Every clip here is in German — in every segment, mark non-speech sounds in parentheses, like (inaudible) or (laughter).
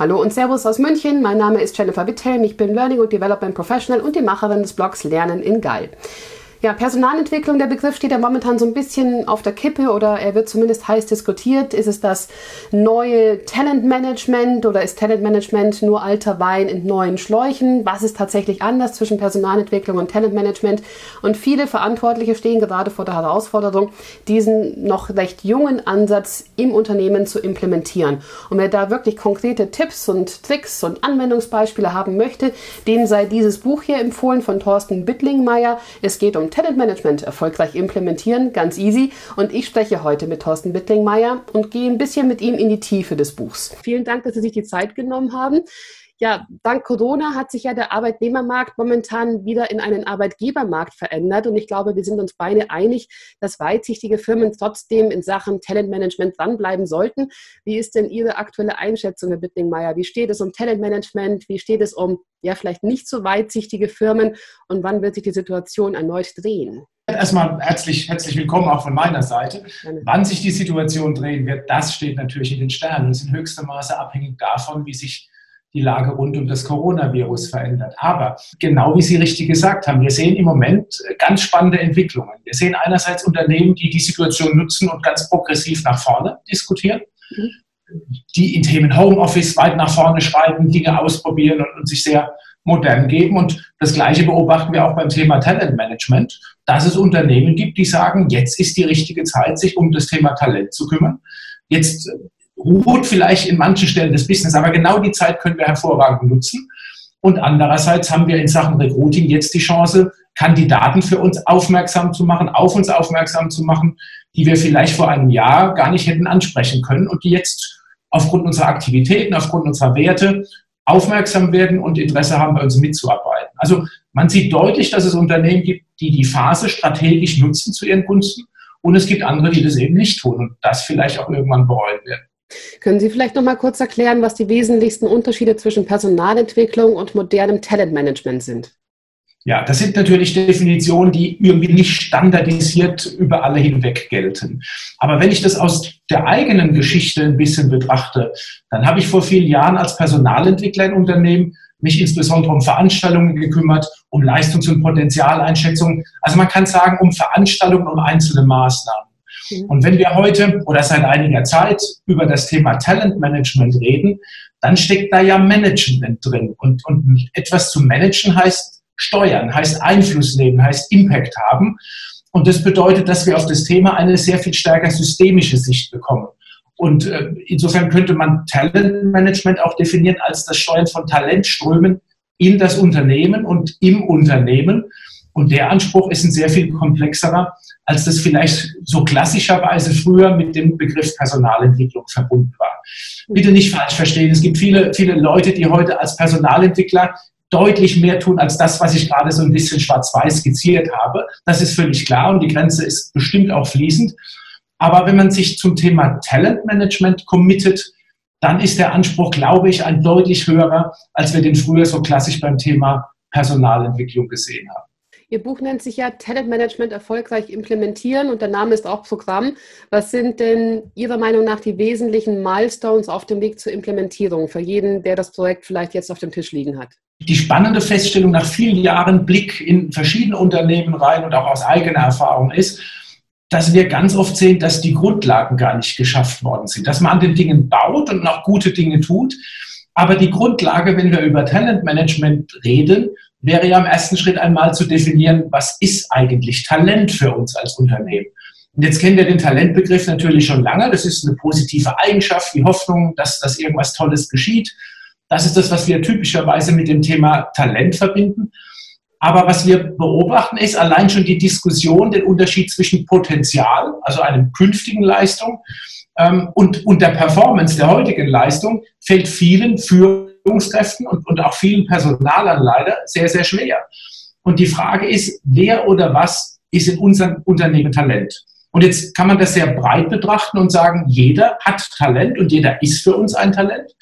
Hallo und Servus aus München. Mein Name ist Jennifer Witthelm. Ich bin Learning und Development Professional und die Macherin des Blogs Lernen in Geil. Ja, Personalentwicklung, der Begriff steht ja momentan so ein bisschen auf der Kippe oder er wird zumindest heiß diskutiert. Ist es das neue Talentmanagement oder ist Talentmanagement nur alter Wein in neuen Schläuchen? Was ist tatsächlich anders zwischen Personalentwicklung und Talentmanagement? Und viele Verantwortliche stehen gerade vor der Herausforderung, diesen noch recht jungen Ansatz im Unternehmen zu implementieren. Und wer da wirklich konkrete Tipps und Tricks und Anwendungsbeispiele haben möchte, dem sei dieses Buch hier empfohlen von Thorsten Bittlingmeier. Es geht um Talentmanagement erfolgreich implementieren, ganz easy. Und ich spreche heute mit Thorsten Bittlingmeier und gehe ein bisschen mit ihm in die Tiefe des Buchs. Vielen Dank, dass Sie sich die Zeit genommen haben. Ja, dank Corona hat sich ja der Arbeitnehmermarkt momentan wieder in einen Arbeitgebermarkt verändert. Und ich glaube, wir sind uns beide einig, dass weitsichtige Firmen trotzdem in Sachen Talentmanagement dranbleiben sollten. Wie ist denn Ihre aktuelle Einschätzung, Herr Bittlingmeier? Wie steht es um Talentmanagement? Wie steht es um ja vielleicht nicht so weitsichtige Firmen? Und wann wird sich die Situation erneut drehen? Erstmal herzlich, herzlich willkommen auch von meiner Seite. Wann sich die Situation drehen wird, das steht natürlich in den Sternen. Das ist in höchstem Maße abhängig davon, wie sich die Lage rund um das Coronavirus verändert. Aber genau wie Sie richtig gesagt haben, wir sehen im Moment ganz spannende Entwicklungen. Wir sehen einerseits Unternehmen, die die Situation nutzen und ganz progressiv nach vorne diskutieren, die in Themen Homeoffice weit nach vorne schreiten, Dinge ausprobieren und, und sich sehr modern geben. Und das Gleiche beobachten wir auch beim Thema Talentmanagement, dass es Unternehmen gibt, die sagen, jetzt ist die richtige Zeit, sich um das Thema Talent zu kümmern. Jetzt ruht vielleicht in manchen Stellen des Business, aber genau die Zeit können wir hervorragend nutzen. Und andererseits haben wir in Sachen Recruiting jetzt die Chance, Kandidaten für uns aufmerksam zu machen, auf uns aufmerksam zu machen, die wir vielleicht vor einem Jahr gar nicht hätten ansprechen können und die jetzt aufgrund unserer Aktivitäten, aufgrund unserer Werte aufmerksam werden und Interesse haben, bei uns mitzuarbeiten. Also man sieht deutlich, dass es Unternehmen gibt, die die Phase strategisch nutzen zu ihren Gunsten und es gibt andere, die das eben nicht tun und das vielleicht auch irgendwann bereuen werden. Können Sie vielleicht noch mal kurz erklären, was die wesentlichsten Unterschiede zwischen Personalentwicklung und modernem Talentmanagement sind? Ja, das sind natürlich Definitionen, die irgendwie nicht standardisiert über alle hinweg gelten. Aber wenn ich das aus der eigenen Geschichte ein bisschen betrachte, dann habe ich vor vielen Jahren als Personalentwickler in Unternehmen mich insbesondere um Veranstaltungen gekümmert, um Leistungs- und Potenzialeinschätzungen. Also man kann sagen, um Veranstaltungen, um einzelne Maßnahmen. Und wenn wir heute oder seit einiger Zeit über das Thema Talentmanagement reden, dann steckt da ja Management drin. Und, und etwas zu managen heißt steuern, heißt Einfluss nehmen, heißt Impact haben. Und das bedeutet, dass wir auf das Thema eine sehr viel stärker systemische Sicht bekommen. Und äh, insofern könnte man Talentmanagement auch definieren als das Steuern von Talentströmen in das Unternehmen und im Unternehmen. Und der Anspruch ist ein sehr viel komplexerer, als das vielleicht so klassischerweise früher mit dem Begriff Personalentwicklung verbunden war. Bitte nicht falsch verstehen. Es gibt viele, viele Leute, die heute als Personalentwickler deutlich mehr tun als das, was ich gerade so ein bisschen schwarz-weiß skizziert habe. Das ist völlig klar und die Grenze ist bestimmt auch fließend. Aber wenn man sich zum Thema Talentmanagement committet, dann ist der Anspruch, glaube ich, ein deutlich höherer, als wir den früher so klassisch beim Thema Personalentwicklung gesehen haben. Ihr Buch nennt sich ja Talentmanagement erfolgreich implementieren und der Name ist auch Programm. Was sind denn Ihrer Meinung nach die wesentlichen Milestones auf dem Weg zur Implementierung für jeden, der das Projekt vielleicht jetzt auf dem Tisch liegen hat? Die spannende Feststellung nach vielen Jahren Blick in verschiedene Unternehmen rein und auch aus eigener Erfahrung ist, dass wir ganz oft sehen, dass die Grundlagen gar nicht geschafft worden sind, dass man an den Dingen baut und noch gute Dinge tut. Aber die Grundlage, wenn wir über Talentmanagement reden, wäre ja im ersten Schritt einmal zu definieren, was ist eigentlich Talent für uns als Unternehmen. Und jetzt kennen wir den Talentbegriff natürlich schon lange. Das ist eine positive Eigenschaft, die Hoffnung, dass, dass irgendwas Tolles geschieht. Das ist das, was wir typischerweise mit dem Thema Talent verbinden. Aber was wir beobachten, ist allein schon die Diskussion, den Unterschied zwischen Potenzial, also einem künftigen Leistung, ähm, und, und der Performance der heutigen Leistung, fällt vielen für Führungskräften und, und auch vielen Personalern leider sehr, sehr schwer. Und die Frage ist, wer oder was ist in unserem Unternehmen Talent? Und jetzt kann man das sehr breit betrachten und sagen, jeder hat Talent und jeder ist für uns ein Talent.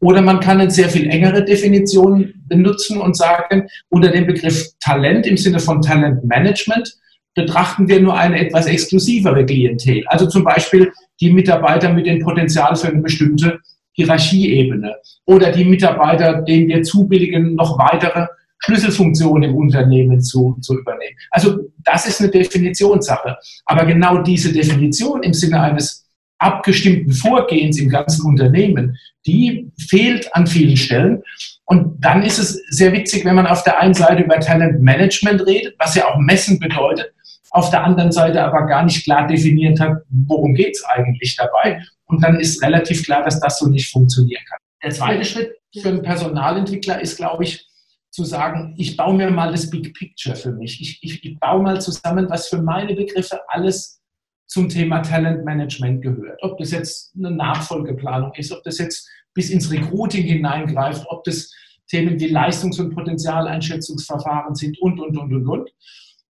Oder man kann eine sehr viel engere Definition benutzen und sagen, unter dem Begriff Talent im Sinne von Talentmanagement betrachten wir nur eine etwas exklusivere Klientel. Also zum Beispiel die Mitarbeiter mit dem Potenzial für eine bestimmte Hierarchieebene oder die Mitarbeiter, denen wir zubilligen, noch weitere Schlüsselfunktionen im Unternehmen zu, zu übernehmen. Also das ist eine Definitionssache. Aber genau diese Definition im Sinne eines abgestimmten Vorgehens im ganzen Unternehmen, die fehlt an vielen Stellen. Und dann ist es sehr witzig, wenn man auf der einen Seite über Talentmanagement redet, was ja auch Messen bedeutet, auf der anderen Seite aber gar nicht klar definiert hat, worum geht es eigentlich dabei. Und dann ist relativ klar, dass das so nicht funktionieren kann. Der zweite Schritt für einen Personalentwickler ist, glaube ich, zu sagen, ich baue mir mal das Big Picture für mich. Ich, ich, ich baue mal zusammen, was für meine Begriffe alles zum Thema Talentmanagement gehört. Ob das jetzt eine Nachfolgeplanung ist, ob das jetzt bis ins Recruiting hineingreift, ob das Themen wie Leistungs- und Potenzialeinschätzungsverfahren sind und, und, und, und, und.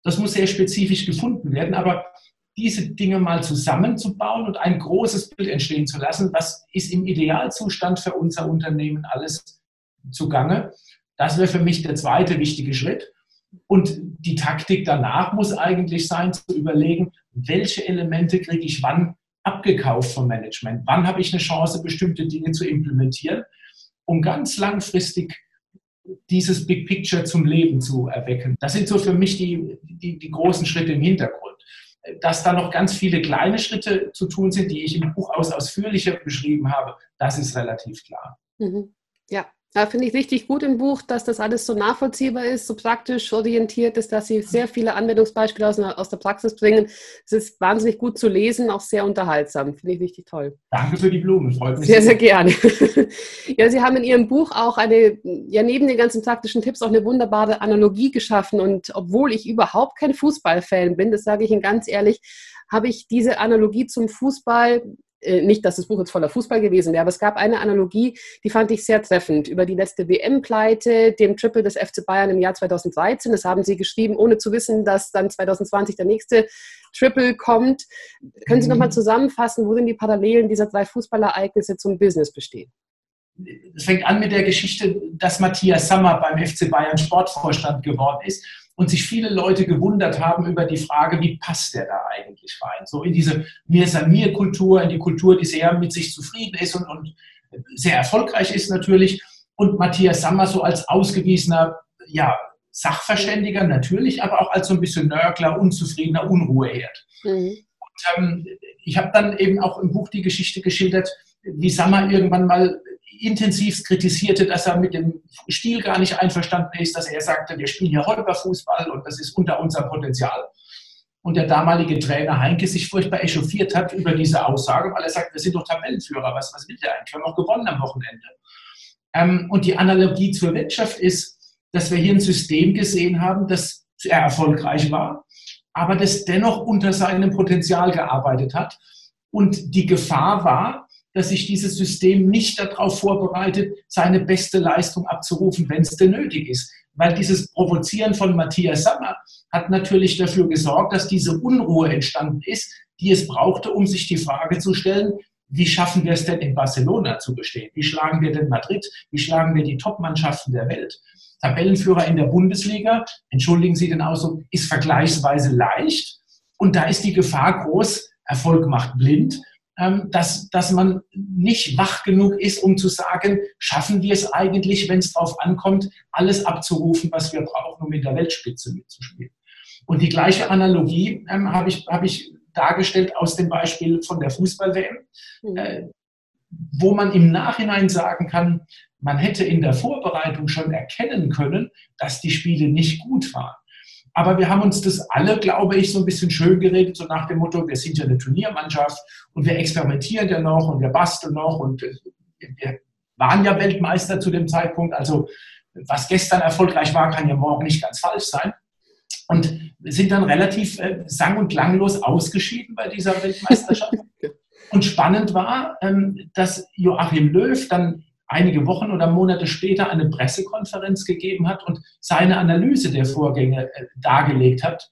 Das muss sehr spezifisch gefunden werden, aber diese Dinge mal zusammenzubauen und ein großes Bild entstehen zu lassen, was ist im Idealzustand für unser Unternehmen alles zugange, das wäre für mich der zweite wichtige Schritt. Und die Taktik danach muss eigentlich sein, zu überlegen, welche Elemente kriege ich wann abgekauft vom Management? Wann habe ich eine Chance, bestimmte Dinge zu implementieren, um ganz langfristig dieses Big Picture zum Leben zu erwecken? Das sind so für mich die, die, die großen Schritte im Hintergrund. Dass da noch ganz viele kleine Schritte zu tun sind, die ich im Buch aus ausführlicher beschrieben habe, das ist relativ klar. Mhm. Ja, ja, finde ich richtig gut im Buch, dass das alles so nachvollziehbar ist, so praktisch orientiert ist, dass Sie sehr viele Anwendungsbeispiele aus, aus der Praxis bringen. Es ist wahnsinnig gut zu lesen, auch sehr unterhaltsam. Finde ich richtig toll. Danke für die Blumen, freut mich. Sehr, sehr gerne. (laughs) ja, Sie haben in Ihrem Buch auch eine, ja, neben den ganzen praktischen Tipps auch eine wunderbare Analogie geschaffen. Und obwohl ich überhaupt kein Fußballfan bin, das sage ich Ihnen ganz ehrlich, habe ich diese Analogie zum Fußball nicht, dass das Buch jetzt voller Fußball gewesen wäre, aber es gab eine Analogie, die fand ich sehr treffend über die letzte WM-Pleite, dem Triple des FC Bayern im Jahr 2013. Das haben Sie geschrieben, ohne zu wissen, dass dann 2020 der nächste Triple kommt. Können Sie nochmal mhm. zusammenfassen, worin die Parallelen dieser drei Fußballereignisse zum Business bestehen? Es fängt an mit der Geschichte, dass Matthias Sammer beim FC Bayern Sportvorstand geworden ist und sich viele Leute gewundert haben über die Frage, wie passt der da eigentlich rein? So in diese mir san mir Kultur, in die Kultur, die sehr mit sich zufrieden ist und, und sehr erfolgreich ist natürlich. Und Matthias Sammer so als ausgewiesener ja, Sachverständiger natürlich, aber auch als so ein bisschen Nörgler, unzufriedener Unruheherd. Mhm. Und, ähm, ich habe dann eben auch im Buch die Geschichte geschildert, wie Sammer irgendwann mal intensiv kritisierte, dass er mit dem Stil gar nicht einverstanden ist, dass er sagte, wir spielen hier Holperfußball und das ist unter unserem Potenzial. Und der damalige Trainer Heinke sich furchtbar echauffiert hat über diese Aussage, weil er sagt, wir sind doch Tabellenführer, was, was will der eigentlich? Wir haben auch gewonnen am Wochenende. Ähm, und die Analogie zur Wirtschaft ist, dass wir hier ein System gesehen haben, das sehr erfolgreich war, aber das dennoch unter seinem Potenzial gearbeitet hat. Und die Gefahr war, dass sich dieses System nicht darauf vorbereitet, seine beste Leistung abzurufen, wenn es denn nötig ist. Weil dieses Provozieren von Matthias Sammer hat natürlich dafür gesorgt, dass diese Unruhe entstanden ist, die es brauchte, um sich die Frage zu stellen, wie schaffen wir es denn in Barcelona zu bestehen? Wie schlagen wir denn Madrid? Wie schlagen wir die Top-Mannschaften der Welt? Tabellenführer in der Bundesliga, entschuldigen Sie den Ausdruck, ist vergleichsweise leicht. Und da ist die Gefahr groß, Erfolg macht blind. Ähm, dass, dass man nicht wach genug ist, um zu sagen, schaffen wir es eigentlich, wenn es darauf ankommt, alles abzurufen, was wir brauchen, um in der Weltspitze mitzuspielen. Und die gleiche Analogie ähm, habe ich, hab ich dargestellt aus dem Beispiel von der Fußball-WM, mhm. äh, wo man im Nachhinein sagen kann, man hätte in der Vorbereitung schon erkennen können, dass die Spiele nicht gut waren. Aber wir haben uns das alle, glaube ich, so ein bisschen schön geredet, so nach dem Motto, wir sind ja eine Turniermannschaft und wir experimentieren ja noch und wir basteln noch und wir waren ja Weltmeister zu dem Zeitpunkt. Also was gestern erfolgreich war, kann ja morgen nicht ganz falsch sein. Und sind dann relativ äh, sang- und klanglos ausgeschieden bei dieser Weltmeisterschaft. (laughs) und spannend war, ähm, dass Joachim Löw dann einige Wochen oder Monate später eine Pressekonferenz gegeben hat und seine Analyse der Vorgänge äh, dargelegt hat.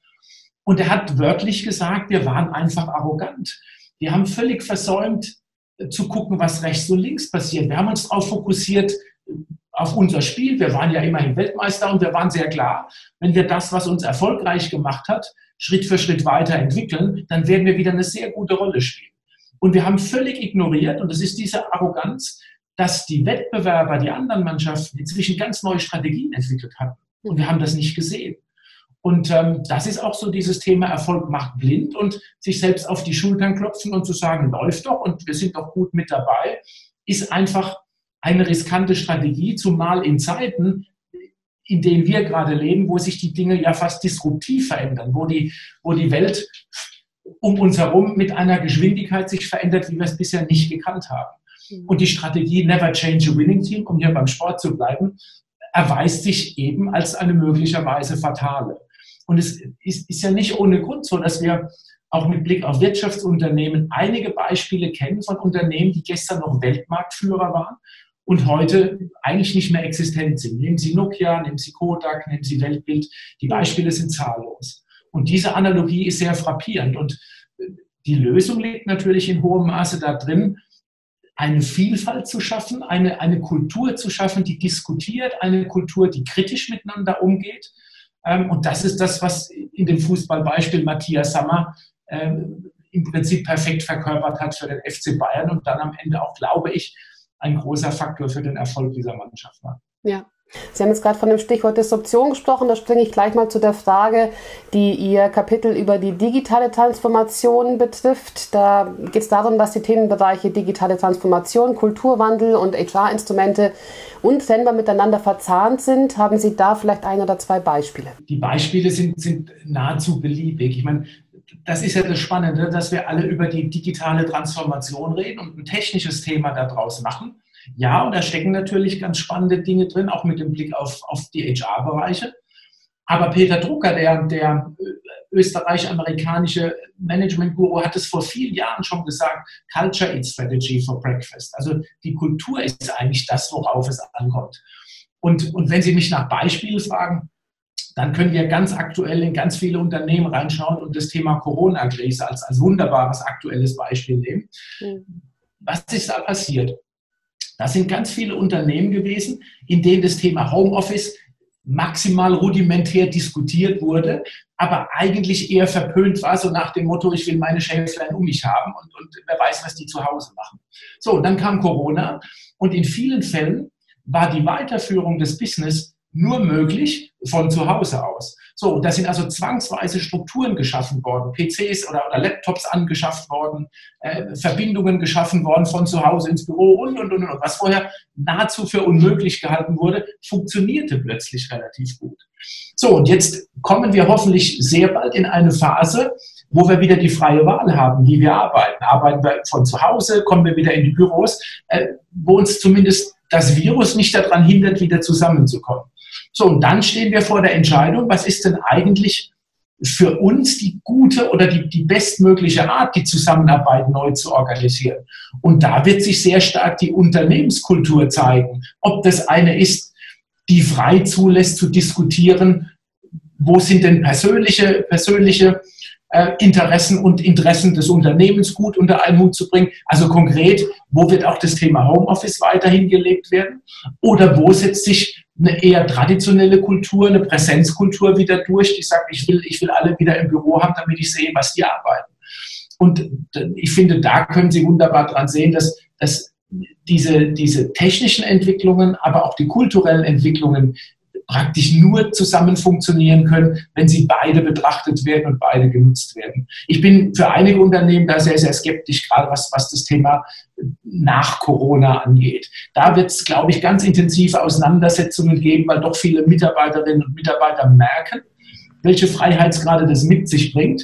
Und er hat wörtlich gesagt, wir waren einfach arrogant. Wir haben völlig versäumt äh, zu gucken, was rechts und links passiert. Wir haben uns darauf fokussiert, äh, auf unser Spiel. Wir waren ja immerhin Weltmeister und wir waren sehr klar, wenn wir das, was uns erfolgreich gemacht hat, Schritt für Schritt weiterentwickeln, dann werden wir wieder eine sehr gute Rolle spielen. Und wir haben völlig ignoriert, und das ist diese Arroganz, dass die Wettbewerber, die anderen Mannschaften inzwischen ganz neue Strategien entwickelt hatten. Und wir haben das nicht gesehen. Und ähm, das ist auch so dieses Thema Erfolg macht blind und sich selbst auf die Schultern klopfen und zu sagen, läuft doch und wir sind doch gut mit dabei, ist einfach eine riskante Strategie, zumal in Zeiten, in denen wir gerade leben, wo sich die Dinge ja fast disruptiv verändern, wo die, wo die Welt um uns herum mit einer Geschwindigkeit sich verändert, wie wir es bisher nicht gekannt haben. Und die Strategie Never Change a Winning Team, um hier beim Sport zu bleiben, erweist sich eben als eine möglicherweise fatale. Und es ist, ist ja nicht ohne Grund so, dass wir auch mit Blick auf Wirtschaftsunternehmen einige Beispiele kennen von Unternehmen, die gestern noch Weltmarktführer waren und heute eigentlich nicht mehr existent sind. Nehmen Sie Nokia, nehmen Sie Kodak, nehmen Sie Weltbild. Die Beispiele sind zahllos. Und diese Analogie ist sehr frappierend. Und die Lösung liegt natürlich in hohem Maße da drin, eine Vielfalt zu schaffen, eine, eine Kultur zu schaffen, die diskutiert, eine Kultur, die kritisch miteinander umgeht, ähm, und das ist das, was in dem Fußballbeispiel Matthias Sammer ähm, im Prinzip perfekt verkörpert hat für den FC Bayern und dann am Ende auch, glaube ich, ein großer Faktor für den Erfolg dieser Mannschaft war. Ja, Sie haben jetzt gerade von dem Stichwort Disruption gesprochen. Da springe ich gleich mal zu der Frage, die Ihr Kapitel über die digitale Transformation betrifft. Da geht es darum, dass die Themenbereiche digitale Transformation, Kulturwandel und HR-Instrumente untrennbar miteinander verzahnt sind. Haben Sie da vielleicht ein oder zwei Beispiele? Die Beispiele sind, sind nahezu beliebig. Ich meine, das ist ja das Spannende, dass wir alle über die digitale Transformation reden und ein technisches Thema daraus machen. Ja, und da stecken natürlich ganz spannende Dinge drin, auch mit dem Blick auf, auf die HR-Bereiche. Aber Peter Drucker, der, der österreich-amerikanische Management-Guru, hat es vor vielen Jahren schon gesagt, Culture is Strategy for Breakfast. Also die Kultur ist eigentlich das, worauf es ankommt. Und, und wenn Sie mich nach Beispielen fragen, dann können wir ganz aktuell in ganz viele Unternehmen reinschauen und das Thema Corona-Krise als, als wunderbares aktuelles Beispiel nehmen. Mhm. Was ist da passiert? Das sind ganz viele Unternehmen gewesen, in denen das Thema Homeoffice maximal rudimentär diskutiert wurde, aber eigentlich eher verpönt war, so nach dem Motto, ich will meine Schäflein um mich haben und, und wer weiß, was die zu Hause machen. So, und dann kam Corona und in vielen Fällen war die Weiterführung des Business nur möglich von zu Hause aus. So, da sind also zwangsweise Strukturen geschaffen worden, PCs oder, oder Laptops angeschafft worden, äh, Verbindungen geschaffen worden von zu Hause ins Büro und, und, und, und. Was vorher nahezu für unmöglich gehalten wurde, funktionierte plötzlich relativ gut. So, und jetzt kommen wir hoffentlich sehr bald in eine Phase, wo wir wieder die freie Wahl haben, wie wir arbeiten. Arbeiten wir von zu Hause, kommen wir wieder in die Büros, äh, wo uns zumindest das Virus nicht daran hindert, wieder zusammenzukommen. So, und dann stehen wir vor der Entscheidung, was ist denn eigentlich für uns die gute oder die, die bestmögliche Art, die Zusammenarbeit neu zu organisieren. Und da wird sich sehr stark die Unternehmenskultur zeigen. Ob das eine ist, die frei zulässt zu diskutieren, wo sind denn persönliche, persönliche äh, Interessen und Interessen des Unternehmens gut unter einen Hut zu bringen. Also konkret, wo wird auch das Thema Homeoffice weiterhin gelebt werden? Oder wo setzt sich eine eher traditionelle Kultur, eine Präsenzkultur wieder durch, die sagt, ich will, ich will alle wieder im Büro haben, damit ich sehe, was die arbeiten. Und ich finde, da können Sie wunderbar dran sehen, dass, dass diese, diese technischen Entwicklungen, aber auch die kulturellen Entwicklungen praktisch nur zusammen funktionieren können, wenn sie beide betrachtet werden und beide genutzt werden. Ich bin für einige Unternehmen da sehr, sehr skeptisch, gerade was, was das Thema nach Corona angeht. Da wird es, glaube ich, ganz intensive Auseinandersetzungen geben, weil doch viele Mitarbeiterinnen und Mitarbeiter merken, welche Freiheitsgrade das mit sich bringt.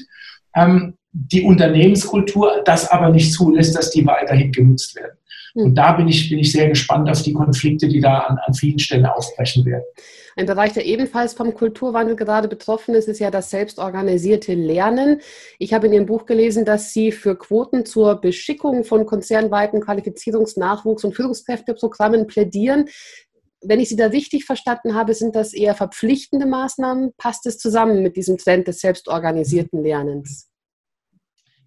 Ähm, die Unternehmenskultur das aber nicht zulässt, dass die weiterhin genutzt werden. Und hm. da bin ich, bin ich sehr gespannt auf die Konflikte, die da an, an vielen Stellen aufbrechen werden. Ein Bereich, der ebenfalls vom Kulturwandel gerade betroffen ist, ist ja das selbstorganisierte Lernen. Ich habe in Ihrem Buch gelesen, dass Sie für Quoten zur Beschickung von konzernweiten Qualifizierungsnachwuchs- und Führungskräfteprogrammen plädieren. Wenn ich Sie da richtig verstanden habe, sind das eher verpflichtende Maßnahmen. Passt es zusammen mit diesem Trend des selbstorganisierten Lernens?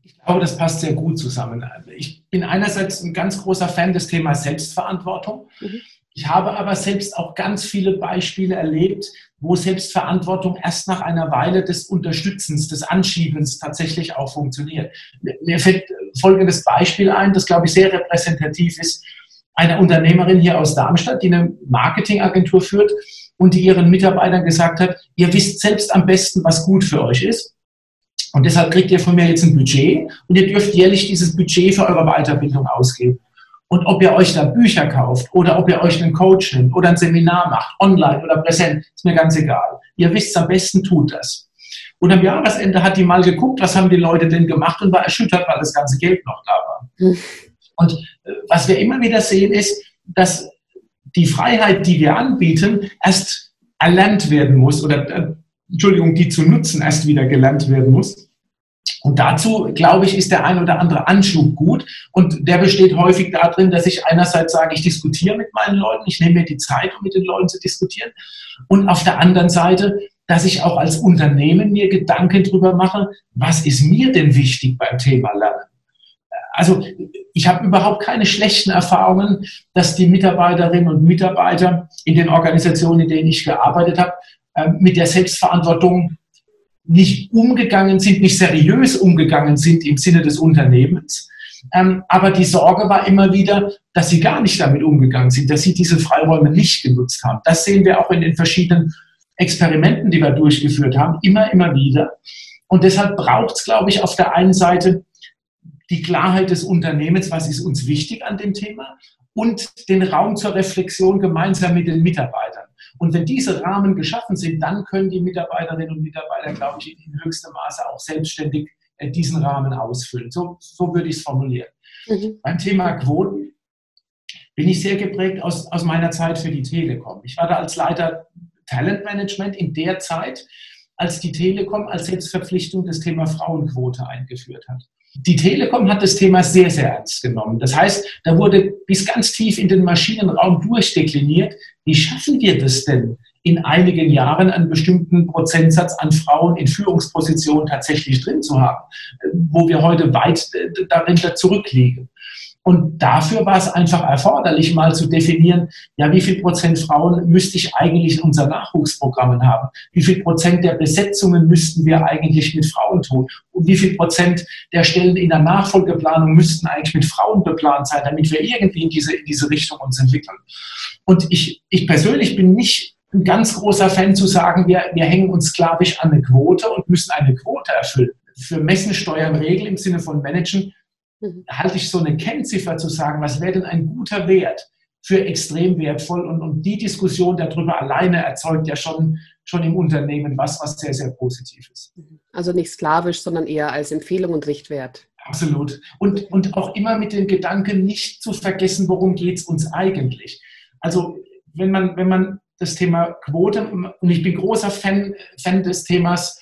Ich glaube, das passt sehr gut zusammen. Ich bin einerseits ein ganz großer Fan des Themas Selbstverantwortung. Mhm. Ich habe aber selbst auch ganz viele Beispiele erlebt, wo Selbstverantwortung erst nach einer Weile des Unterstützens, des Anschiebens tatsächlich auch funktioniert. Mir fällt folgendes Beispiel ein, das glaube ich sehr repräsentativ ist. einer Unternehmerin hier aus Darmstadt, die eine Marketingagentur führt und die ihren Mitarbeitern gesagt hat, ihr wisst selbst am besten, was gut für euch ist. Und deshalb kriegt ihr von mir jetzt ein Budget und ihr dürft jährlich dieses Budget für eure Weiterbildung ausgeben. Und ob ihr euch da Bücher kauft oder ob ihr euch einen Coach nimmt oder ein Seminar macht, online oder präsent, ist mir ganz egal. Ihr wisst am besten, tut das. Und am Jahresende hat die mal geguckt, was haben die Leute denn gemacht und war erschüttert, weil das ganze Geld noch da war. Hm. Und äh, was wir immer wieder sehen, ist, dass die Freiheit, die wir anbieten, erst erlernt werden muss oder, äh, Entschuldigung, die zu nutzen erst wieder gelernt werden muss. Und dazu, glaube ich, ist der ein oder andere Anschub gut. Und der besteht häufig darin, dass ich einerseits sage, ich diskutiere mit meinen Leuten, ich nehme mir die Zeit, um mit den Leuten zu diskutieren. Und auf der anderen Seite, dass ich auch als Unternehmen mir Gedanken darüber mache, was ist mir denn wichtig beim Thema Lernen? Also ich habe überhaupt keine schlechten Erfahrungen, dass die Mitarbeiterinnen und Mitarbeiter in den Organisationen, in denen ich gearbeitet habe, ähm, mit der Selbstverantwortung nicht umgegangen sind, nicht seriös umgegangen sind im Sinne des Unternehmens. Ähm, aber die Sorge war immer wieder, dass sie gar nicht damit umgegangen sind, dass sie diese Freiräume nicht genutzt haben. Das sehen wir auch in den verschiedenen Experimenten, die wir durchgeführt haben, immer, immer wieder. Und deshalb braucht es, glaube ich, auf der einen Seite die Klarheit des Unternehmens, was ist uns wichtig an dem Thema und den Raum zur Reflexion gemeinsam mit den Mitarbeitern. Und wenn diese Rahmen geschaffen sind, dann können die Mitarbeiterinnen und Mitarbeiter, glaube ich, in höchstem Maße auch selbstständig äh, diesen Rahmen ausfüllen. So, so würde ich es formulieren. Mhm. Beim Thema Quoten bin ich sehr geprägt aus, aus meiner Zeit für die Telekom. Ich war da als Leiter Talentmanagement in der Zeit, als die Telekom als Selbstverpflichtung das Thema Frauenquote eingeführt hat. Die Telekom hat das Thema sehr, sehr ernst genommen. Das heißt, da wurde bis ganz tief in den Maschinenraum durchdekliniert, wie schaffen wir das denn, in einigen Jahren einen bestimmten Prozentsatz an Frauen in Führungspositionen tatsächlich drin zu haben, wo wir heute weit dahinter zurückliegen. Und dafür war es einfach erforderlich, mal zu definieren, ja, wie viel Prozent Frauen müsste ich eigentlich in unseren Nachwuchsprogrammen haben? Wie viel Prozent der Besetzungen müssten wir eigentlich mit Frauen tun? Und wie viel Prozent der Stellen in der Nachfolgeplanung müssten eigentlich mit Frauen beplant sein, damit wir irgendwie in diese, in diese Richtung uns entwickeln? Und ich, ich persönlich bin nicht ein ganz großer Fan zu sagen, wir, wir hängen uns sklavisch an eine Quote und müssen eine Quote erfüllen. Für Messen, Steuern, Regeln im Sinne von Managen mhm. halte ich so eine Kennziffer zu sagen, was wäre denn ein guter Wert für extrem wertvoll und, und die Diskussion darüber alleine erzeugt ja schon, schon im Unternehmen was, was sehr, sehr positiv ist. Also nicht sklavisch, sondern eher als Empfehlung und Richtwert. Absolut. Und, und auch immer mit dem Gedanken, nicht zu vergessen, worum geht es uns eigentlich. Also wenn man, wenn man das Thema Quote, und ich bin großer Fan, Fan des Themas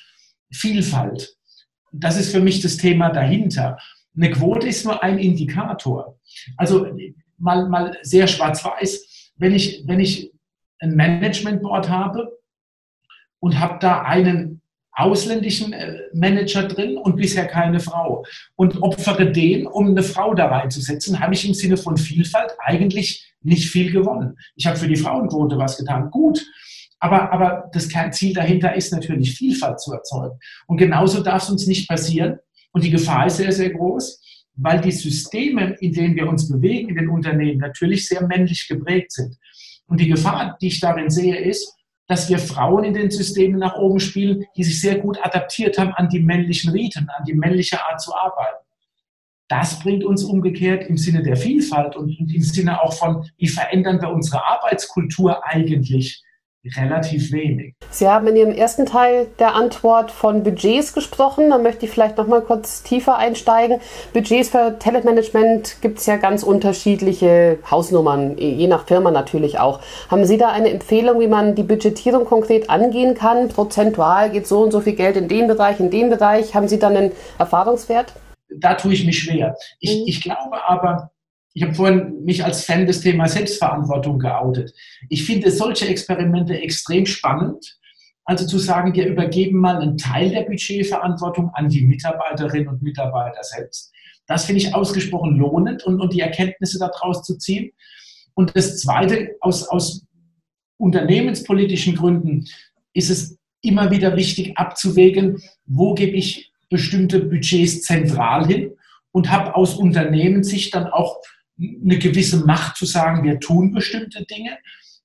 Vielfalt, das ist für mich das Thema dahinter. Eine Quote ist nur ein Indikator. Also mal, mal sehr schwarz-weiß. Wenn ich, wenn ich ein Management-Board habe und habe da einen ausländischen äh, Manager drin und bisher keine Frau und opfere den, um eine Frau da reinzusetzen, habe ich im Sinne von Vielfalt eigentlich nicht viel gewonnen. Ich habe für die Frauenquote was getan, gut. Aber, aber das Kernziel dahinter ist natürlich Vielfalt zu erzeugen. Und genauso darf es uns nicht passieren, und die Gefahr ist sehr, sehr groß, weil die Systeme, in denen wir uns bewegen in den Unternehmen, natürlich sehr männlich geprägt sind. Und die Gefahr, die ich darin sehe, ist, dass wir Frauen in den Systemen nach oben spielen, die sich sehr gut adaptiert haben an die männlichen Riten, an die männliche Art zu arbeiten. Das bringt uns umgekehrt im Sinne der Vielfalt und im Sinne auch von, wie verändern wir unsere Arbeitskultur eigentlich, relativ wenig. Sie haben in Ihrem ersten Teil der Antwort von Budgets gesprochen. Da möchte ich vielleicht noch mal kurz tiefer einsteigen. Budgets für Talentmanagement gibt es ja ganz unterschiedliche Hausnummern, je nach Firma natürlich auch. Haben Sie da eine Empfehlung, wie man die Budgetierung konkret angehen kann? Prozentual geht so und so viel Geld in den Bereich, in den Bereich. Haben Sie da einen Erfahrungswert? Da tue ich mich schwer. Ich, mhm. ich glaube aber, ich habe vorhin mich als Fan des Themas Selbstverantwortung geoutet. Ich finde solche Experimente extrem spannend. Also zu sagen, wir übergeben mal einen Teil der Budgetverantwortung an die Mitarbeiterinnen und Mitarbeiter selbst. Das finde ich ausgesprochen lohnend und, und die Erkenntnisse daraus zu ziehen. Und das Zweite, aus, aus unternehmenspolitischen Gründen ist es immer wieder wichtig abzuwägen, wo gebe ich bestimmte Budgets zentral hin und habe aus Unternehmenssicht dann auch eine gewisse Macht zu sagen, wir tun bestimmte Dinge.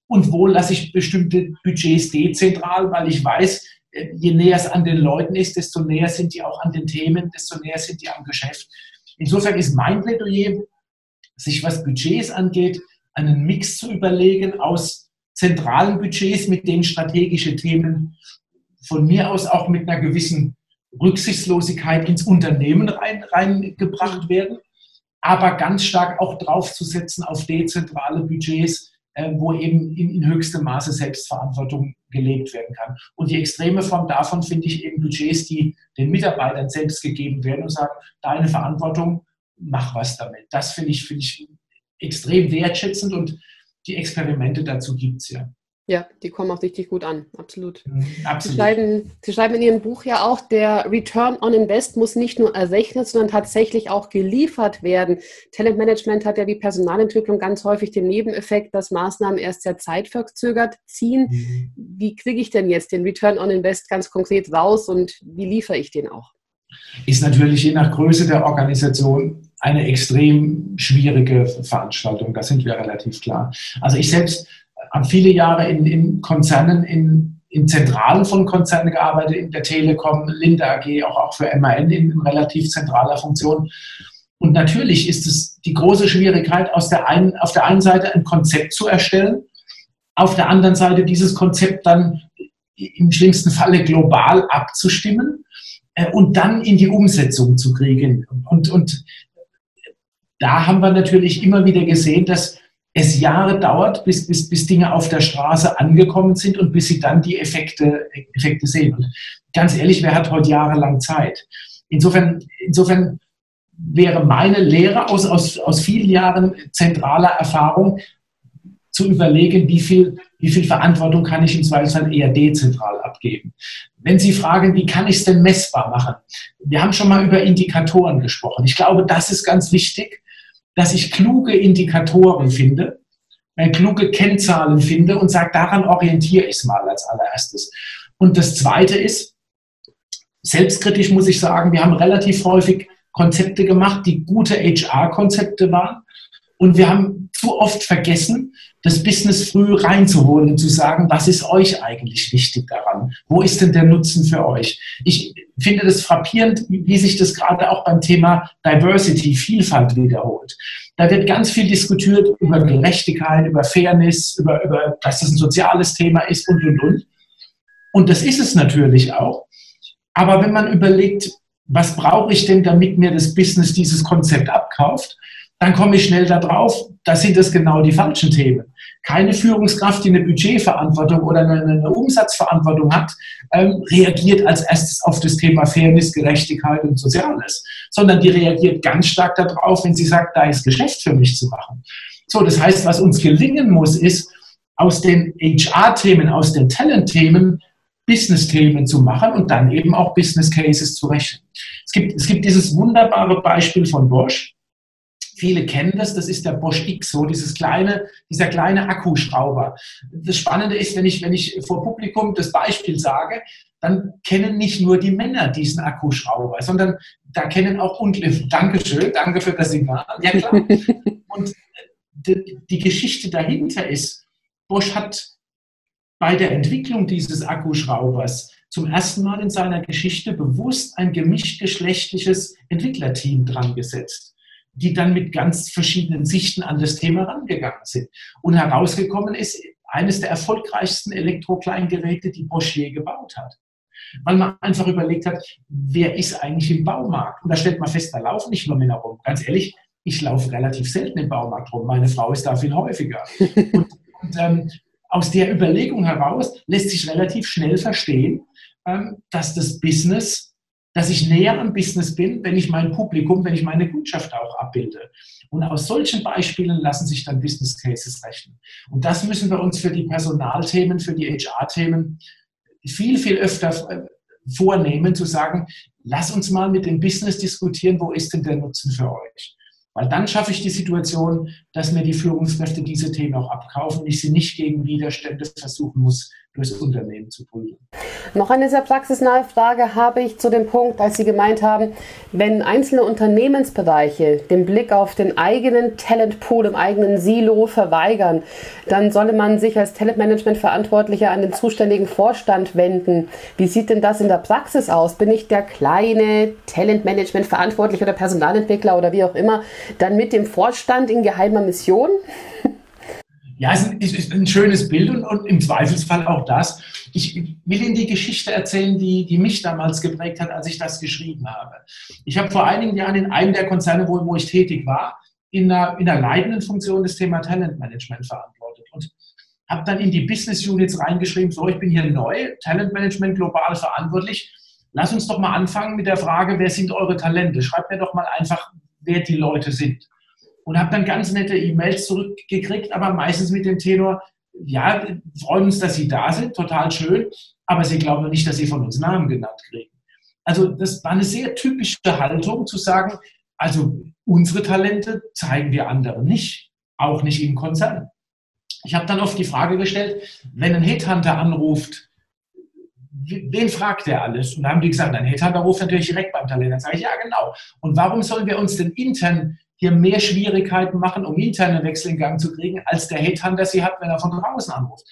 Und wo lasse ich bestimmte Budgets dezentral, weil ich weiß, äh, je näher es an den Leuten ist, desto näher sind die auch an den Themen, desto näher sind die am Geschäft. Insofern ist mein Plädoyer, sich was Budgets angeht, einen Mix zu überlegen aus zentralen Budgets, mit denen strategische Themen von mir aus auch mit einer gewissen Rücksichtslosigkeit ins Unternehmen rein, reingebracht werden, aber ganz stark auch draufzusetzen auf dezentrale Budgets, äh, wo eben in, in höchstem Maße Selbstverantwortung gelebt werden kann. Und die extreme Form davon finde ich eben Budgets, die den Mitarbeitern selbst gegeben werden und sagen, deine Verantwortung, mach was damit. Das finde ich, finde ich extrem wertschätzend und die Experimente dazu gibt es ja. Ja, die kommen auch richtig gut an, absolut. Mhm, absolut. Sie, schreiben, Sie schreiben in Ihrem Buch ja auch, der Return on Invest muss nicht nur errechnet, sondern tatsächlich auch geliefert werden. Talentmanagement hat ja wie Personalentwicklung ganz häufig den Nebeneffekt, dass Maßnahmen erst sehr zeitverzögert ziehen. Mhm. Wie kriege ich denn jetzt den Return on Invest ganz konkret raus und wie liefere ich den auch? Ist natürlich je nach Größe der Organisation eine extrem schwierige Veranstaltung. Da sind wir relativ klar. Also ich selbst habe viele Jahre in, in Konzernen, in, in Zentralen von Konzernen gearbeitet, in der Telekom, Linda AG, auch, auch für MAN in, in relativ zentraler Funktion. Und natürlich ist es die große Schwierigkeit, aus der einen, auf der einen Seite ein Konzept zu erstellen, auf der anderen Seite dieses Konzept dann im schlimmsten Falle global abzustimmen äh, und dann in die Umsetzung zu kriegen. Und, und da haben wir natürlich immer wieder gesehen, dass es Jahre dauert, bis, bis, bis Dinge auf der Straße angekommen sind und bis sie dann die Effekte, Effekte sehen. Und ganz ehrlich, wer hat heute jahrelang Zeit? Insofern, insofern wäre meine Lehre aus, aus, aus vielen Jahren zentraler Erfahrung zu überlegen, wie viel, wie viel Verantwortung kann ich im Zweifelsfall eher dezentral abgeben. Wenn Sie fragen, wie kann ich es denn messbar machen? Wir haben schon mal über Indikatoren gesprochen. Ich glaube, das ist ganz wichtig dass ich kluge Indikatoren finde, äh, kluge Kennzahlen finde und sage, daran orientiere ich es mal als allererstes. Und das Zweite ist, selbstkritisch muss ich sagen, wir haben relativ häufig Konzepte gemacht, die gute HR-Konzepte waren. Und wir haben zu oft vergessen, das Business früh reinzuholen und zu sagen, was ist euch eigentlich wichtig daran? Wo ist denn der Nutzen für euch? Ich finde das frappierend, wie sich das gerade auch beim Thema Diversity, Vielfalt wiederholt. Da wird ganz viel diskutiert über Gerechtigkeit, über Fairness, über, über dass das ein soziales Thema ist und, und, und. Und das ist es natürlich auch. Aber wenn man überlegt, was brauche ich denn, damit mir das Business dieses Konzept abkauft, dann komme ich schnell darauf, da sind das genau die falschen Themen. Keine Führungskraft, die eine Budgetverantwortung oder eine, eine Umsatzverantwortung hat, ähm, reagiert als erstes auf das Thema Fairness, Gerechtigkeit und Soziales, sondern die reagiert ganz stark darauf, wenn sie sagt, da ist Geschäft für mich zu machen. So, das heißt, was uns gelingen muss, ist, aus den HR-Themen, aus den Talent-Themen Business-Themen zu machen und dann eben auch Business Cases zu rechnen. Es gibt, es gibt dieses wunderbare Beispiel von Bosch. Viele kennen das, das ist der Bosch X, so dieses kleine, dieser kleine Akkuschrauber. Das Spannende ist, wenn ich, wenn ich vor Publikum das Beispiel sage, dann kennen nicht nur die Männer diesen Akkuschrauber, sondern da kennen auch Unglimpfen. Dankeschön, danke für das Signal. Ja, klar. (laughs) Und die, die Geschichte dahinter ist, Bosch hat bei der Entwicklung dieses Akkuschraubers zum ersten Mal in seiner Geschichte bewusst ein gemischtgeschlechtliches Entwicklerteam dran gesetzt die dann mit ganz verschiedenen Sichten an das Thema rangegangen sind. Und herausgekommen ist eines der erfolgreichsten Elektrokleingeräte, die Bosch je gebaut hat. Weil man einfach überlegt hat, wer ist eigentlich im Baumarkt? Und da stellt man fest, da laufen nicht nur Männer rum. Ganz ehrlich, ich laufe relativ selten im Baumarkt rum. Meine Frau ist da viel häufiger. (laughs) Und, und ähm, aus der Überlegung heraus lässt sich relativ schnell verstehen, ähm, dass das Business dass ich näher am Business bin, wenn ich mein Publikum, wenn ich meine Kundschaft auch abbilde. Und aus solchen Beispielen lassen sich dann Business Cases rechnen. Und das müssen wir uns für die Personalthemen, für die HR-Themen viel, viel öfter äh, vornehmen, zu sagen, lass uns mal mit dem Business diskutieren, wo ist denn der Nutzen für euch? Weil dann schaffe ich die Situation, dass mir die Führungskräfte diese Themen auch abkaufen, ich sie nicht gegen Widerstände versuchen muss durchs Unternehmen zu prügeln. Noch eine sehr praxisnahe Frage habe ich zu dem Punkt, als Sie gemeint haben, wenn einzelne Unternehmensbereiche den Blick auf den eigenen Talentpool im eigenen Silo verweigern, dann solle man sich als Talentmanagement-Verantwortlicher an den zuständigen Vorstand wenden. Wie sieht denn das in der Praxis aus? Bin ich der kleine Talentmanagement-Verantwortliche oder Personalentwickler oder wie auch immer, dann mit dem Vorstand in geheimer Mission? (laughs) Ja, es ist ein schönes Bild und, und, im Zweifelsfall auch das. Ich will Ihnen die Geschichte erzählen, die, die mich damals geprägt hat, als ich das geschrieben habe. Ich habe vor einigen Jahren in einem der Konzerne, wo, wo ich tätig war, in einer, in einer leitenden Funktion das Thema Talentmanagement verantwortet und habe dann in die Business Units reingeschrieben, so, ich bin hier neu, Talentmanagement global verantwortlich. Lass uns doch mal anfangen mit der Frage, wer sind eure Talente? Schreibt mir doch mal einfach, wer die Leute sind und habe dann ganz nette E-Mails zurückgekriegt, aber meistens mit dem Tenor, ja, freuen uns, dass Sie da sind, total schön, aber Sie glauben nicht, dass Sie von uns Namen genannt kriegen. Also das war eine sehr typische Haltung zu sagen, also unsere Talente zeigen wir anderen nicht, auch nicht im Konzern. Ich habe dann oft die Frage gestellt, wenn ein Headhunter anruft, wen fragt er alles? Und da haben die gesagt, ein Headhunter ruft natürlich direkt beim Talent. Dann sage ich, ja genau. Und warum sollen wir uns denn intern hier mehr Schwierigkeiten machen, um interne Wechsel in Gang zu kriegen, als der Headhunter sie hat, wenn er von draußen anruft.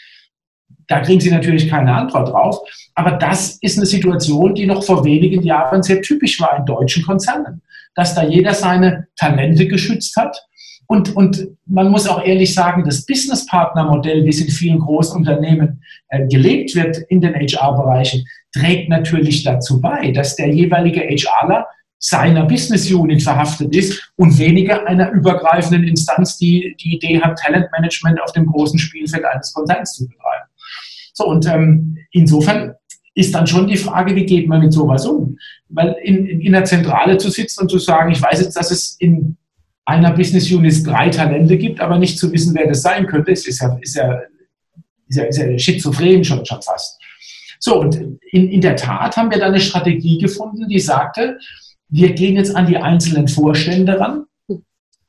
Da kriegen Sie natürlich keine Antwort drauf. Aber das ist eine Situation, die noch vor wenigen Jahren sehr typisch war in deutschen Konzernen, dass da jeder seine Talente geschützt hat. Und, und man muss auch ehrlich sagen, das Business-Partner-Modell, wie es in vielen großen Unternehmen äh, gelebt wird in den HR-Bereichen, trägt natürlich dazu bei, dass der jeweilige HRler seiner Business Unit verhaftet ist und weniger einer übergreifenden Instanz, die die Idee hat, Talentmanagement auf dem großen Spielfeld eines Konzerns zu betreiben. So, und ähm, insofern ist dann schon die Frage, wie geht man mit sowas um? Weil in, in, in der Zentrale zu sitzen und zu sagen, ich weiß jetzt, dass es in einer Business Unit drei Talente gibt, aber nicht zu wissen, wer das sein könnte, ist, ist, ja, ist, ja, ist, ja, ist ja schizophren schon, schon fast. So, und in, in der Tat haben wir dann eine Strategie gefunden, die sagte, wir gehen jetzt an die einzelnen Vorstände ran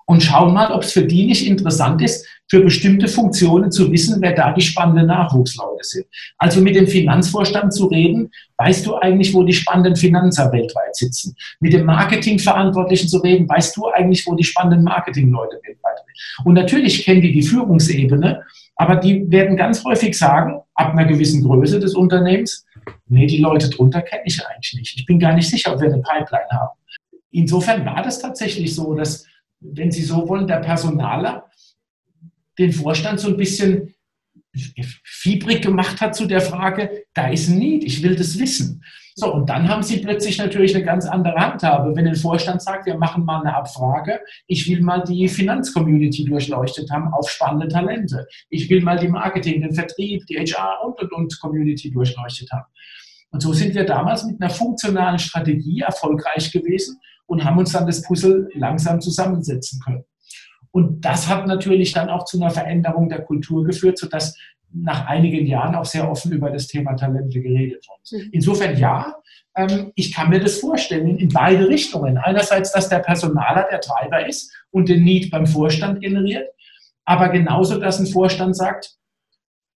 und schauen mal, ob es für die nicht interessant ist, für bestimmte Funktionen zu wissen, wer da die spannenden Nachwuchsleute sind. Also mit dem Finanzvorstand zu reden, weißt du eigentlich, wo die spannenden Finanzer weltweit sitzen. Mit dem Marketingverantwortlichen zu reden, weißt du eigentlich, wo die spannenden Marketingleute weltweit sind. Und natürlich kennen die die Führungsebene, aber die werden ganz häufig sagen, ab einer gewissen Größe des Unternehmens, nee, die Leute drunter kenne ich eigentlich nicht. Ich bin gar nicht sicher, ob wir eine Pipeline haben. Insofern war das tatsächlich so, dass, wenn Sie so wollen, der Personaler den Vorstand so ein bisschen fiebrig gemacht hat zu der Frage, da ist ein Need, ich will das wissen. So, und dann haben sie plötzlich natürlich eine ganz andere Handhabe. Wenn ein Vorstand sagt, wir machen mal eine Abfrage, ich will mal die Finanzcommunity durchleuchtet haben auf spannende Talente. Ich will mal die Marketing, den Vertrieb, die HR und, und, und Community durchleuchtet haben. Und so sind wir damals mit einer funktionalen Strategie erfolgreich gewesen und haben uns dann das Puzzle langsam zusammensetzen können. Und das hat natürlich dann auch zu einer Veränderung der Kultur geführt, sodass nach einigen Jahren auch sehr offen über das Thema Talente geredet worden ist. Mhm. Insofern ja, ähm, ich kann mir das vorstellen in beide Richtungen. Einerseits, dass der Personaler der Treiber ist und den Need beim Vorstand generiert, aber genauso, dass ein Vorstand sagt,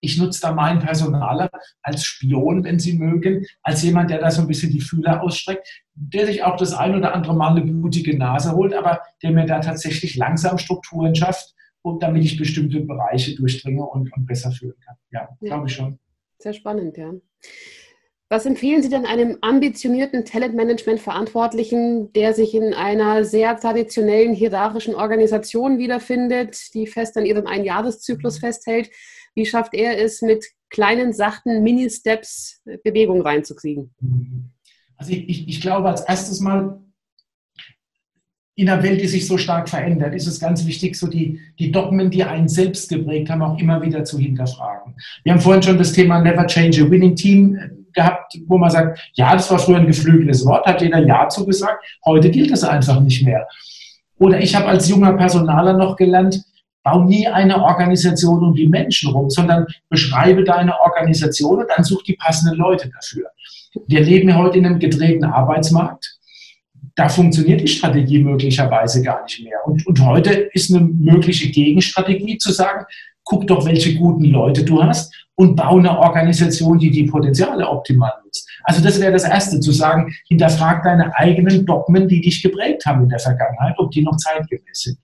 ich nutze da meinen Personaler als Spion, wenn Sie mögen, als jemand, der da so ein bisschen die Fühler ausstreckt, der sich auch das ein oder andere Mal eine blutige Nase holt, aber der mir da tatsächlich langsam Strukturen schafft, und damit ich bestimmte Bereiche durchdringe und, und besser führen kann. Ja, ja. glaube ich schon. Sehr spannend, ja. Was empfehlen Sie denn einem ambitionierten Talentmanagement-Verantwortlichen, der sich in einer sehr traditionellen hierarchischen Organisation wiederfindet, die fest an ihrem Einjahreszyklus festhält? Wie schafft er es, mit kleinen, sachten Mini-Steps Bewegung reinzukriegen? Also ich, ich, ich glaube, als erstes mal in einer Welt, die sich so stark verändert, ist es ganz wichtig, so die, die Dogmen, die einen selbst geprägt haben, auch immer wieder zu hinterfragen. Wir haben vorhin schon das Thema Never Change a Winning Team äh, gehabt, wo man sagt, ja, das war früher ein geflügeltes Wort, hat jeder Ja zugesagt, heute gilt das einfach nicht mehr. Oder ich habe als junger Personaler noch gelernt, bau nie eine Organisation um die Menschen rum, sondern beschreibe deine Organisation und dann such die passenden Leute dafür. Wir leben heute in einem gedrehten Arbeitsmarkt da funktioniert die Strategie möglicherweise gar nicht mehr. Und, und heute ist eine mögliche Gegenstrategie zu sagen, guck doch, welche guten Leute du hast und baue eine Organisation, die die Potenziale optimal nutzt. Also das wäre das Erste, zu sagen, hinterfrag deine eigenen Dogmen, die dich geprägt haben in der Vergangenheit, ob die noch zeitgemäß sind.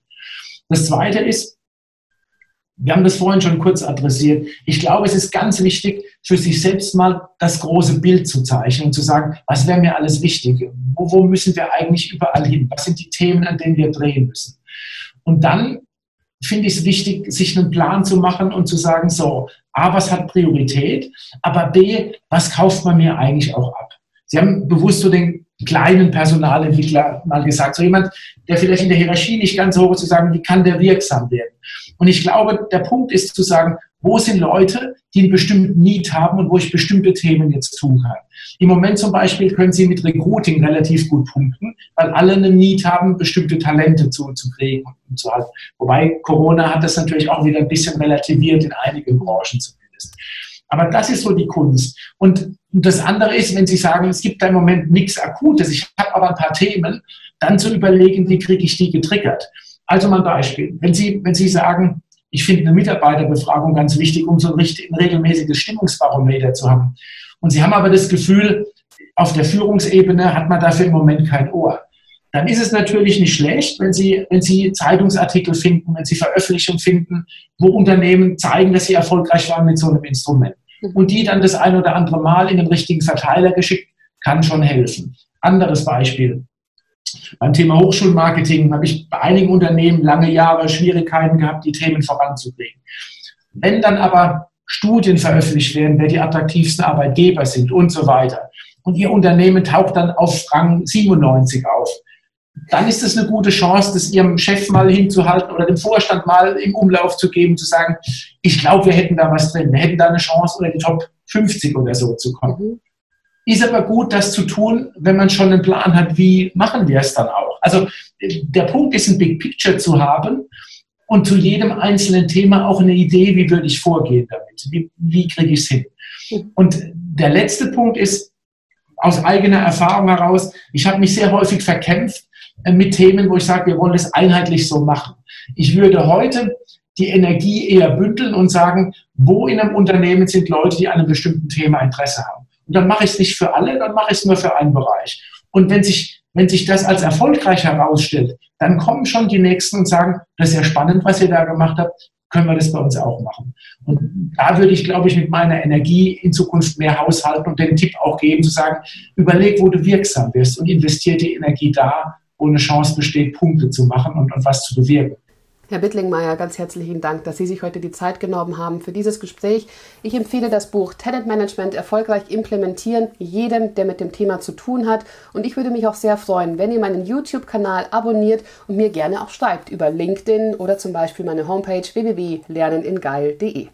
Das Zweite ist, wir haben das vorhin schon kurz adressiert. Ich glaube, es ist ganz wichtig, für sich selbst mal das große Bild zu zeichnen und zu sagen, was wäre mir alles wichtig? Wo, wo müssen wir eigentlich überall hin? Was sind die Themen, an denen wir drehen müssen? Und dann finde ich es wichtig, sich einen Plan zu machen und zu sagen, so, A, was hat Priorität, aber B, was kauft man mir eigentlich auch ab? Sie haben bewusst so den kleinen Personalentwickler mal gesagt, so jemand, der vielleicht in der Hierarchie nicht ganz hoch ist, zu sagen, wie kann der wirksam werden? Und ich glaube, der Punkt ist zu sagen, wo sind Leute, die einen bestimmten Need haben und wo ich bestimmte Themen jetzt tun kann. Im Moment zum Beispiel können Sie mit Recruiting relativ gut punkten, weil alle einen Need haben, bestimmte Talente zu, zu kriegen und zu halten. Wobei Corona hat das natürlich auch wieder ein bisschen relativiert in einigen Branchen zumindest. Aber das ist so die Kunst. Und das andere ist, wenn Sie sagen, es gibt da im Moment nichts Akutes, ich habe aber ein paar Themen, dann zu überlegen, wie kriege ich die getriggert. Also mal ein Beispiel. Wenn Sie, wenn Sie sagen, ich finde eine Mitarbeiterbefragung ganz wichtig, um so ein, richtig, ein regelmäßiges Stimmungsbarometer zu haben. Und Sie haben aber das Gefühl, auf der Führungsebene hat man dafür im Moment kein Ohr. Dann ist es natürlich nicht schlecht, wenn Sie, wenn Sie Zeitungsartikel finden, wenn Sie Veröffentlichungen finden, wo Unternehmen zeigen, dass sie erfolgreich waren mit so einem Instrument. Mhm. Und die dann das ein oder andere Mal in den richtigen Verteiler geschickt, kann schon helfen. Anderes Beispiel. Beim Thema Hochschulmarketing habe ich bei einigen Unternehmen lange Jahre Schwierigkeiten gehabt, die Themen voranzubringen. Wenn dann aber Studien veröffentlicht werden, wer die attraktivsten Arbeitgeber sind und so weiter, und Ihr Unternehmen taucht dann auf Rang 97 auf, dann ist es eine gute Chance, das Ihrem Chef mal hinzuhalten oder dem Vorstand mal im Umlauf zu geben, zu sagen, ich glaube, wir hätten da was drin, wir hätten da eine Chance, unter die Top 50 oder so zu kommen. Ist aber gut, das zu tun, wenn man schon einen Plan hat, wie machen wir es dann auch. Also der Punkt ist, ein Big Picture zu haben und zu jedem einzelnen Thema auch eine Idee, wie würde ich vorgehen damit, wie, wie kriege ich es hin. Und der letzte Punkt ist, aus eigener Erfahrung heraus, ich habe mich sehr häufig verkämpft äh, mit Themen, wo ich sage, wir wollen es einheitlich so machen. Ich würde heute die Energie eher bündeln und sagen, wo in einem Unternehmen sind Leute, die an einem bestimmten Thema Interesse haben. Und dann mache ich es nicht für alle, dann mache ich es nur für einen Bereich. Und wenn sich, wenn sich das als erfolgreich herausstellt, dann kommen schon die Nächsten und sagen, das ist ja spannend, was ihr da gemacht habt, können wir das bei uns auch machen. Und da würde ich, glaube ich, mit meiner Energie in Zukunft mehr haushalten und den Tipp auch geben, zu sagen, überleg, wo du wirksam wirst und investiere die Energie da, wo eine Chance besteht, Punkte zu machen und, und was zu bewirken. Herr Bittlingmeier, ganz herzlichen Dank, dass Sie sich heute die Zeit genommen haben für dieses Gespräch. Ich empfehle das Buch Talent Management erfolgreich implementieren, jedem, der mit dem Thema zu tun hat. Und ich würde mich auch sehr freuen, wenn ihr meinen YouTube-Kanal abonniert und mir gerne auch schreibt über LinkedIn oder zum Beispiel meine Homepage www.lerneningeil.de.